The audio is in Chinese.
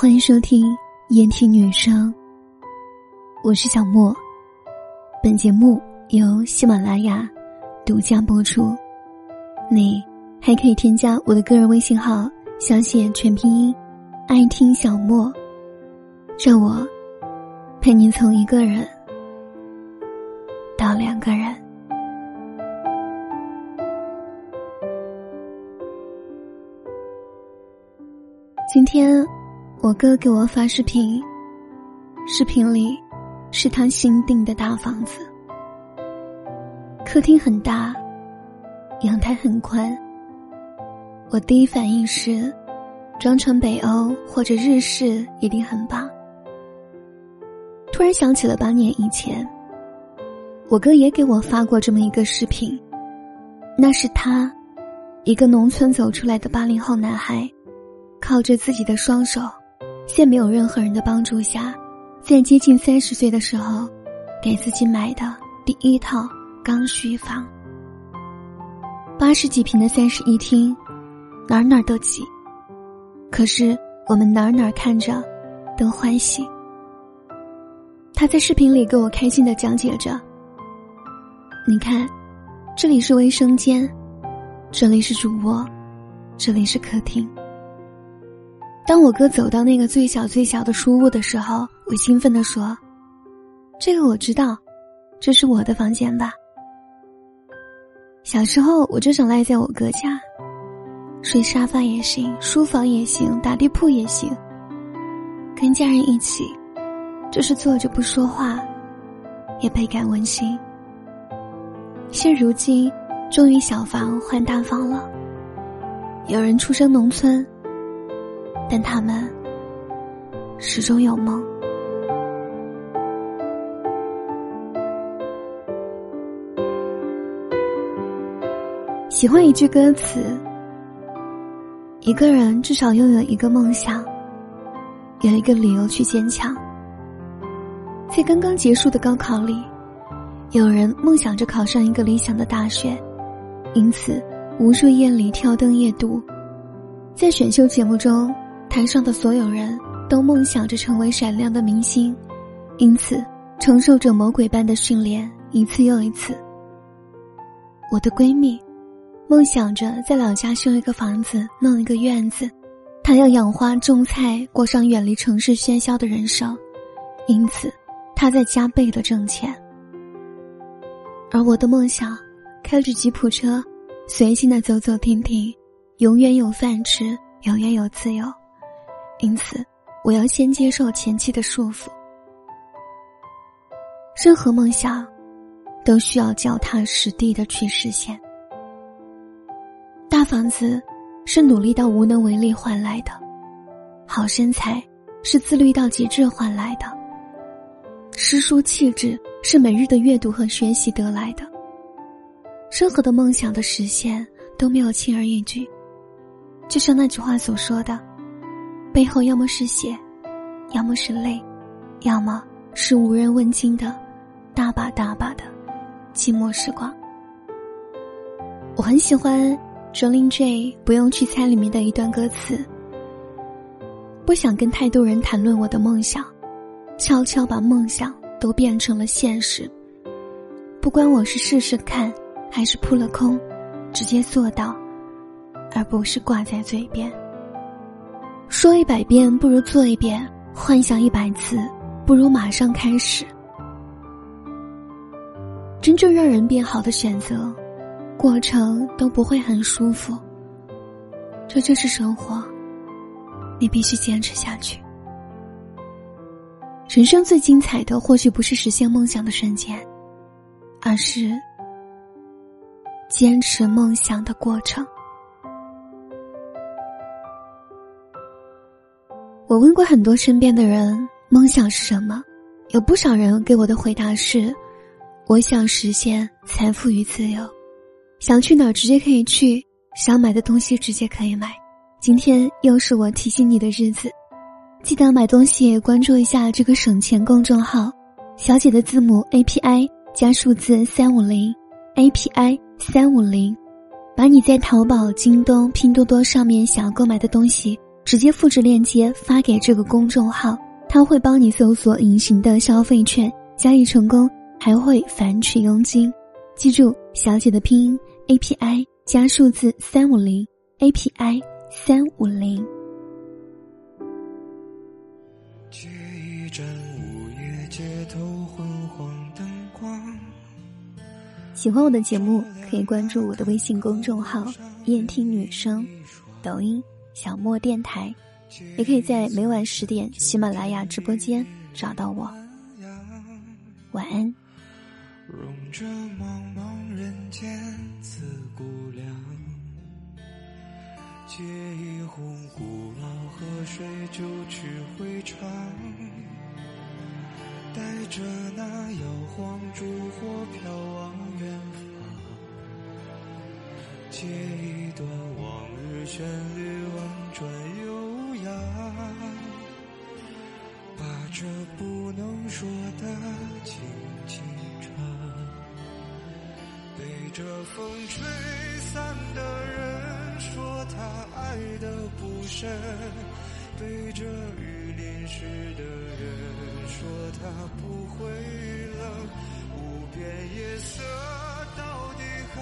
欢迎收听言听女生，我是小莫。本节目由喜马拉雅独家播出。你还可以添加我的个人微信号，小写全拼音，爱听小莫，让我陪你从一个人到两个人。今天。我哥给我发视频，视频里是他新订的大房子，客厅很大，阳台很宽。我第一反应是，装成北欧或者日式一定很棒。突然想起了八年以前，我哥也给我发过这么一个视频，那是他，一个农村走出来的八零后男孩，靠着自己的双手。在没有任何人的帮助下，在接近三十岁的时候，给自己买的第一套刚需房，八十几平的三室一厅，哪哪都挤，可是我们哪哪儿看着都欢喜。他在视频里给我开心的讲解着：“你看，这里是卫生间，这里是主卧，这里是客厅。”当我哥走到那个最小最小的书屋的时候，我兴奋地说：“这个我知道，这是我的房间吧？”小时候我就想赖在我哥家，睡沙发也行，书房也行，打地铺也行。跟家人一起，就是坐着不说话，也倍感温馨。现如今，终于小房换大房了。有人出生农村。但他们始终有梦。喜欢一句歌词：“一个人至少拥有一个梦想，有一个理由去坚强。”在刚刚结束的高考里，有人梦想着考上一个理想的大学，因此无数夜里挑灯夜读。在选秀节目中。台上的所有人都梦想着成为闪亮的明星，因此承受着魔鬼般的训练一次又一次。我的闺蜜梦想着在老家修一个房子，弄一个院子，她要养花种菜，过上远离城市喧嚣的人生，因此她在加倍的挣钱。而我的梦想，开着吉普车，随性的走走停停，永远有饭吃，永远有自由。因此，我要先接受前期的束缚。任何梦想，都需要脚踏实地的去实现。大房子是努力到无能为力换来的，好身材是自律到极致换来的，诗书气质是每日的阅读和学习得来的。任何的梦想的实现都没有轻而易举，就像那句话所说的。背后要么是血，要么是泪，要么是无人问津的大把大把的寂寞时光。我很喜欢 Jolin J 不用去猜里面的一段歌词。不想跟太多人谈论我的梦想，悄悄把梦想都变成了现实。不管我是试试看，还是扑了空，直接做到，而不是挂在嘴边。说一百遍不如做一遍，幻想一百次不如马上开始。真正让人变好的选择，过程都不会很舒服。这就是生活，你必须坚持下去。人生最精彩的，或许不是实现梦想的瞬间，而是坚持梦想的过程。我问过很多身边的人，梦想是什么？有不少人给我的回答是：我想实现财富与自由，想去哪儿直接可以去，想买的东西直接可以买。今天又是我提醒你的日子，记得买东西关注一下这个省钱公众号，小姐的字母 A P I 加数字三五零 A P I 三五零，把你在淘宝、京东、拼多多上面想要购买的东西。直接复制链接发给这个公众号，他会帮你搜索隐形的消费券，交易成功还会返取佣金。记住，小姐的拼音 A P I 加数字三五零 A P I 三五零。喜欢我的节目，可以关注我的微信公众号“燕听女生”，抖音小莫电台，也可以在每晚十点喜马拉雅直播间找到我。晚安。融着茫茫人间自古凉，借一壶古老河水九曲回肠，带着那摇晃烛火飘往远方，借一段往日旋律婉转悠扬，把这不能说的轻轻唱。被。这风吹散的人说他爱的不深，被这雨淋湿的人说他不会冷。无边夜色到底还